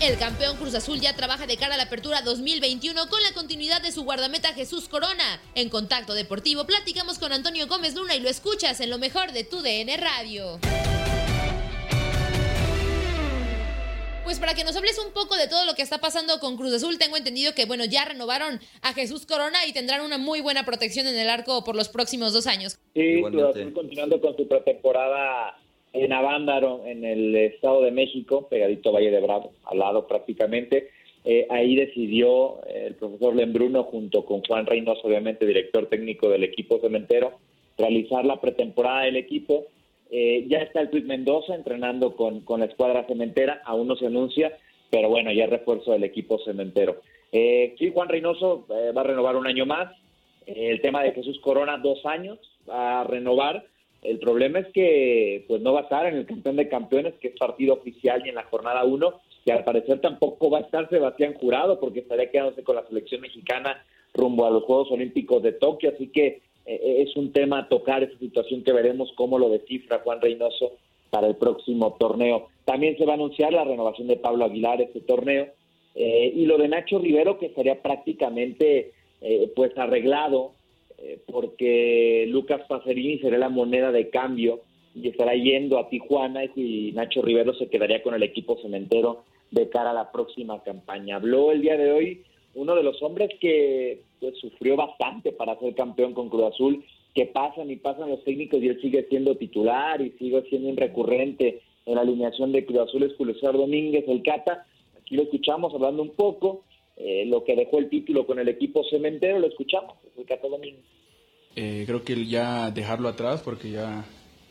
El campeón Cruz Azul ya trabaja de cara a la apertura 2021 con la continuidad de su guardameta Jesús Corona. En Contacto Deportivo platicamos con Antonio Gómez Luna y lo escuchas en lo mejor de tu DN Radio. Pues para que nos hables un poco de todo lo que está pasando con Cruz Azul, tengo entendido que, bueno, ya renovaron a Jesús Corona y tendrán una muy buena protección en el arco por los próximos dos años. Sí, Cruz Azul continuando con su pretemporada en Avándaro, en el Estado de México, pegadito a Valle de Bravo, al lado prácticamente. Eh, ahí decidió el profesor Lembruno, junto con Juan Reynoso, obviamente director técnico del equipo cementero, realizar la pretemporada del equipo eh, ya está el Luis Mendoza entrenando con, con, la escuadra cementera, aún no se anuncia, pero bueno, ya refuerzo del equipo cementero. Eh, sí, Juan Reynoso eh, va a renovar un año más. Eh, el tema de Jesús Corona, dos años, va a renovar. El problema es que pues no va a estar en el campeón de campeones, que es partido oficial y en la jornada uno, y al parecer tampoco va a estar Sebastián Jurado, porque estaría quedándose con la selección mexicana rumbo a los Juegos Olímpicos de Tokio, así que eh, es un tema a tocar esa situación que veremos cómo lo descifra Juan Reynoso para el próximo torneo. También se va a anunciar la renovación de Pablo Aguilar este torneo eh, y lo de Nacho Rivero que estaría prácticamente eh, pues arreglado porque Lucas Pacerini será la moneda de cambio y estará yendo a Tijuana y Nacho Rivero se quedaría con el equipo cementero de cara a la próxima campaña. Habló el día de hoy uno de los hombres que pues, sufrió bastante para ser campeón con Cruz Azul, que pasan y pasan los técnicos y él sigue siendo titular y sigue siendo un recurrente en la alineación de Cruz Azul es Julio Domínguez, el Cata. Aquí lo escuchamos hablando un poco, eh, lo que dejó el título con el equipo cementero, lo escuchamos, el Cata Domínguez. Eh, creo que ya dejarlo atrás porque ya,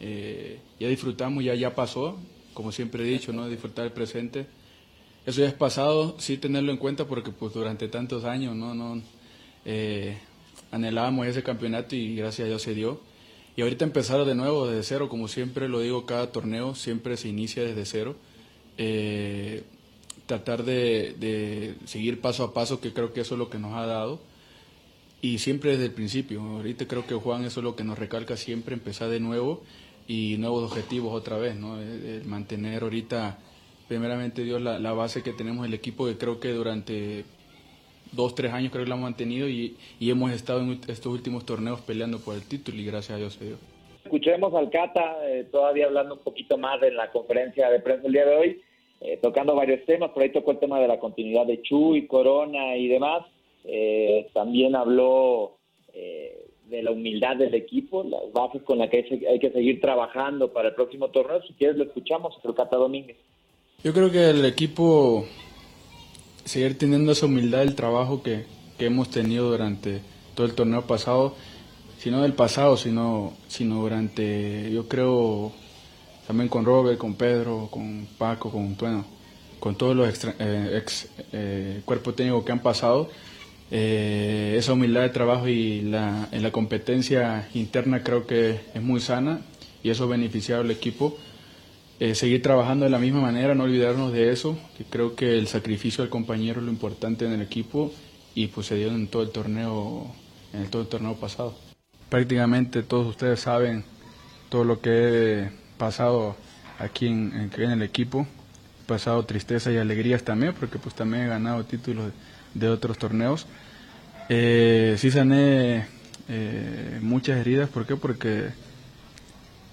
eh, ya disfrutamos, ya, ya pasó, como siempre he dicho, ¿no? disfrutar el presente eso ya es pasado, sí tenerlo en cuenta porque pues durante tantos años no, no eh, anhelábamos ese campeonato y gracias a Dios se dio. Y ahorita empezar de nuevo desde cero, como siempre lo digo, cada torneo siempre se inicia desde cero. Eh, tratar de, seguir paso a paso, que creo que eso es lo que nos ha dado. Y siempre desde el principio. Ahorita creo que Juan eso es lo que nos recalca siempre, empezar de nuevo y nuevos objetivos otra vez, ¿no? El mantener ahorita primeramente Dios, la, base que tenemos el equipo, que creo que durante dos, tres años creo que lo hemos mantenido y, y hemos estado en estos últimos torneos peleando por el título y gracias a Dios se dio. Escuchemos al Cata eh, todavía hablando un poquito más en la conferencia de prensa el día de hoy, eh, tocando varios temas, por ahí tocó el tema de la continuidad de Chuy, Corona y demás. Eh, también habló de la humildad del equipo, las bases con las que hay, que seguir trabajando para el próximo torneo. Si quieres, lo escuchamos, el Cata Domínguez. Yo creo que el equipo seguir teniendo esa humildad del trabajo que, que hemos tenido durante todo el torneo pasado, sino del pasado, sino, sino durante, yo creo, también con Robert, con Pedro, con Paco, con, bueno, con todos los extra, eh, ex eh, cuerpos técnicos que han pasado eh, esa humildad de trabajo y la, en la competencia interna creo que es muy sana y eso ha beneficiado al equipo. Eh, seguir trabajando de la misma manera, no olvidarnos de eso, que creo que el sacrificio del compañero es lo importante en el equipo y pues se dio en todo el torneo, en todo el torneo pasado. Prácticamente todos ustedes saben todo lo que he pasado aquí en, en, el equipo, he pasado tristeza y alegrías también, porque pues también he ganado títulos de otros torneos. Eh, sí sané eh, muchas heridas, ¿por qué? Porque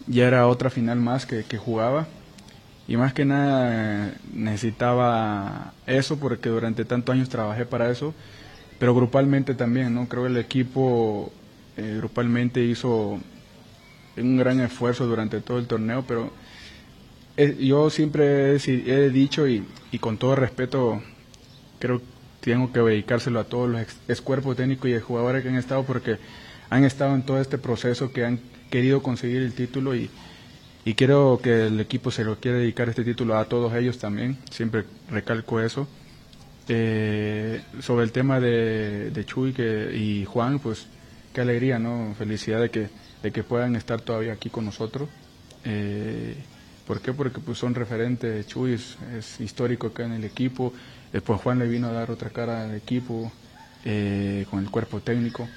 ya era otra final más que, jugaba y más que nada necesitaba eso porque durante tantos años trabajé para eso, pero grupalmente también, ¿no? Creo que el equipo eh, grupalmente hizo un gran esfuerzo durante todo el torneo, pero eh, yo siempre he, dicho y, y, con todo respeto, creo que tengo que dedicárselo a todos los ex, cuerpos técnicos y jugadores que han estado porque han estado en todo este proceso, que han querido conseguir el título y, y quiero que el equipo se lo quiera dedicar este título a todos ellos también, siempre recalco eso. Eh, sobre el tema de, de Chuy que, y Juan, pues qué alegría, ¿no? Felicidad de que, de que puedan estar todavía aquí con nosotros. Eh, ¿Por qué? Porque pues son referentes, Chuy es, es histórico acá en el equipo, Después Juan le vino a dar otra cara al equipo eh, con el cuerpo técnico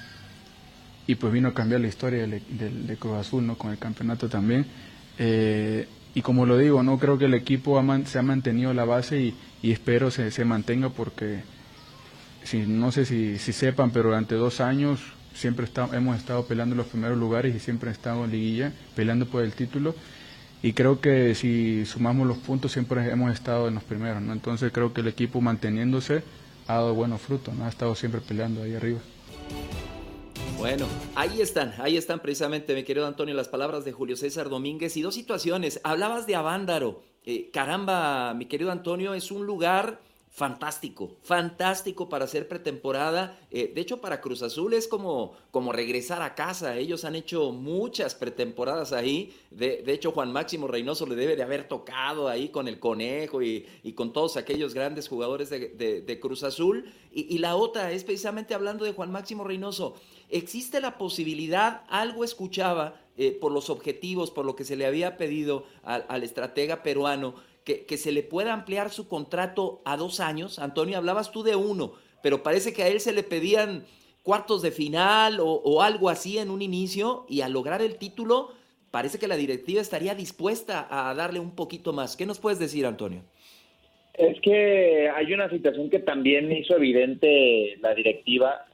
y pues vino a cambiar la historia del, de Cruz Azul, ¿no? Con el campeonato también. Eh, y como lo digo, no creo que el equipo se ha mantenido la base y, espero se, se mantenga porque si, no sé si, si sepan, pero durante dos años siempre hemos estado peleando los primeros lugares y siempre he estado en liguilla peleando por el título y creo que si sumamos los puntos siempre hemos estado en los primeros, ¿no? Entonces creo que el equipo manteniéndose ha dado buenos frutos, ¿no? Ha estado siempre peleando ahí arriba. Bueno, ahí están, ahí están precisamente, mi querido Antonio, las palabras de Julio César Domínguez y dos situaciones. Hablabas de Avándaro. Eh, caramba, mi querido Antonio, es un lugar fantástico, fantástico para hacer pretemporada. Eh, de hecho, para Cruz Azul es como, como regresar a casa. Ellos han hecho muchas pretemporadas ahí. De, hecho, Juan Máximo Reynoso le debe de haber tocado ahí con el Conejo y, con todos aquellos grandes jugadores de, Cruz Azul. Y, la otra es precisamente hablando de Juan Máximo Reynoso. Existe la posibilidad, algo escuchaba eh, por los objetivos, por lo que se le había pedido al estratega peruano, que, se le pueda ampliar su contrato a dos años. Antonio, hablabas tú de uno, pero parece que a él se le pedían cuartos de final o, algo así en un inicio y al lograr el título parece que la directiva estaría dispuesta a darle un poquito más. ¿Qué nos puedes decir, Antonio? Es que hay una situación que también hizo evidente la directiva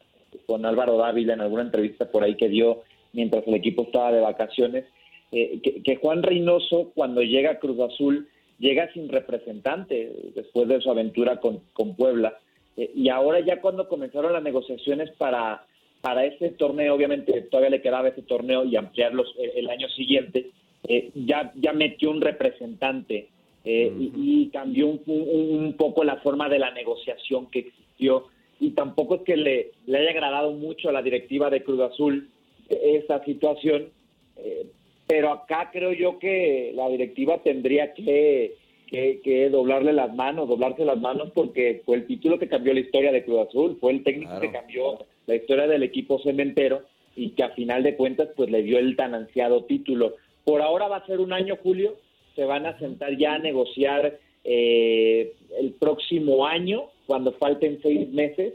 con Álvaro Dávila en alguna entrevista por ahí que dio mientras el equipo estaba de vacaciones, eh, que, Juan Reynoso cuando llega a Cruz Azul llega sin representante después de su aventura con, Puebla. Eh, y ahora ya cuando comenzaron las negociaciones para, para este torneo, obviamente todavía le quedaba ese torneo y ampliarlos el, el año siguiente, eh, ya, ya metió un representante eh, y, cambió un, un, poco la forma de la negociación que existió. Y tampoco es que le, le haya agradado mucho a la directiva de Cruz Azul esa situación, pero acá creo yo que la directiva tendría que, que, doblarle las manos, doblarse las manos porque fue el título que cambió la historia de Cruz Azul, fue el técnico que cambió la historia del equipo cementero y que a final de cuentas pues le dio el tan ansiado título. Por ahora va a ser un año, Julio, se van a sentar ya a negociar eh, el próximo año, cuando falten seis meses,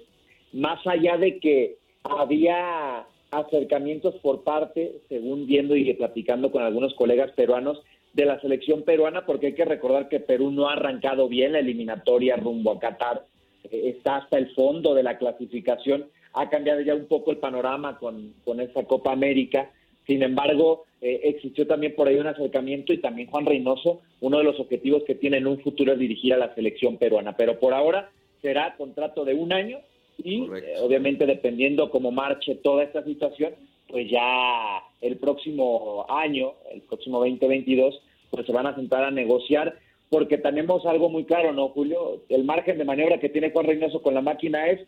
más allá de que había acercamientos por parte, según viendo y platicando con algunos colegas peruanos, de la selección peruana, porque hay que recordar que Perú no ha arrancado bien la eliminatoria rumbo a Qatar, eh, está hasta el fondo de la clasificación, ha cambiado ya un poco el panorama con, con esta Copa América, sin embargo, eh, existió también por ahí un acercamiento y también Juan Reynoso, uno de los objetivos que tiene en un futuro es dirigir a la selección peruana, pero por ahora será contrato de un año y eh, obviamente dependiendo cómo marche toda esta situación, pues ya el próximo año, el próximo 2022, pues se van a sentar a negociar, porque tenemos algo muy claro, ¿no, Julio? El margen de maniobra que tiene Juan Reynoso con la máquina es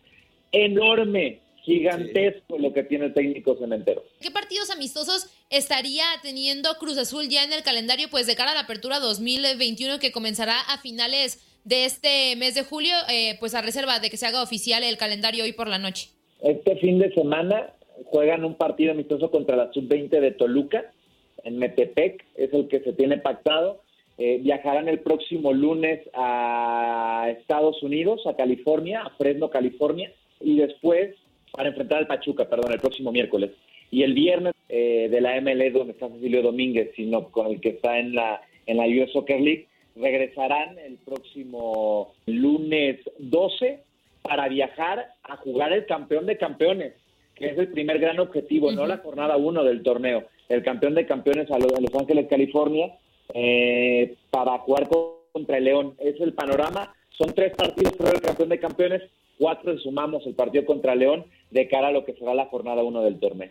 enorme, gigantesco lo que tiene el técnico cementero. ¿Qué partidos amistosos estaría teniendo Cruz Azul ya en el calendario, pues de cara a la apertura 2021 que comenzará a finales de este mes de julio, eh, pues a reserva de que se haga oficial el calendario hoy por la noche? Este fin de semana juegan un partido amistoso contra la sub-20 de Toluca, en Metepec, es el que se tiene pactado. Eh, viajarán el próximo lunes a Estados Unidos, a California, a Fresno, California, y después para enfrentar al Pachuca, perdón, el próximo miércoles. Y el viernes eh, de la MLS, donde está Cecilio Domínguez, sino con el que está en la, en la US Soccer League, regresarán el próximo lunes 12 para viajar a jugar el campeón de campeones, que es el primer gran objetivo, no la jornada 1 del torneo, el campeón de campeones a Los, Ángeles, California, eh, para jugar contra el León. Es el panorama. Son tres partidos para el campeón de campeones, cuatro sumamos el partido contra León de cara a lo que será la jornada 1 del torneo.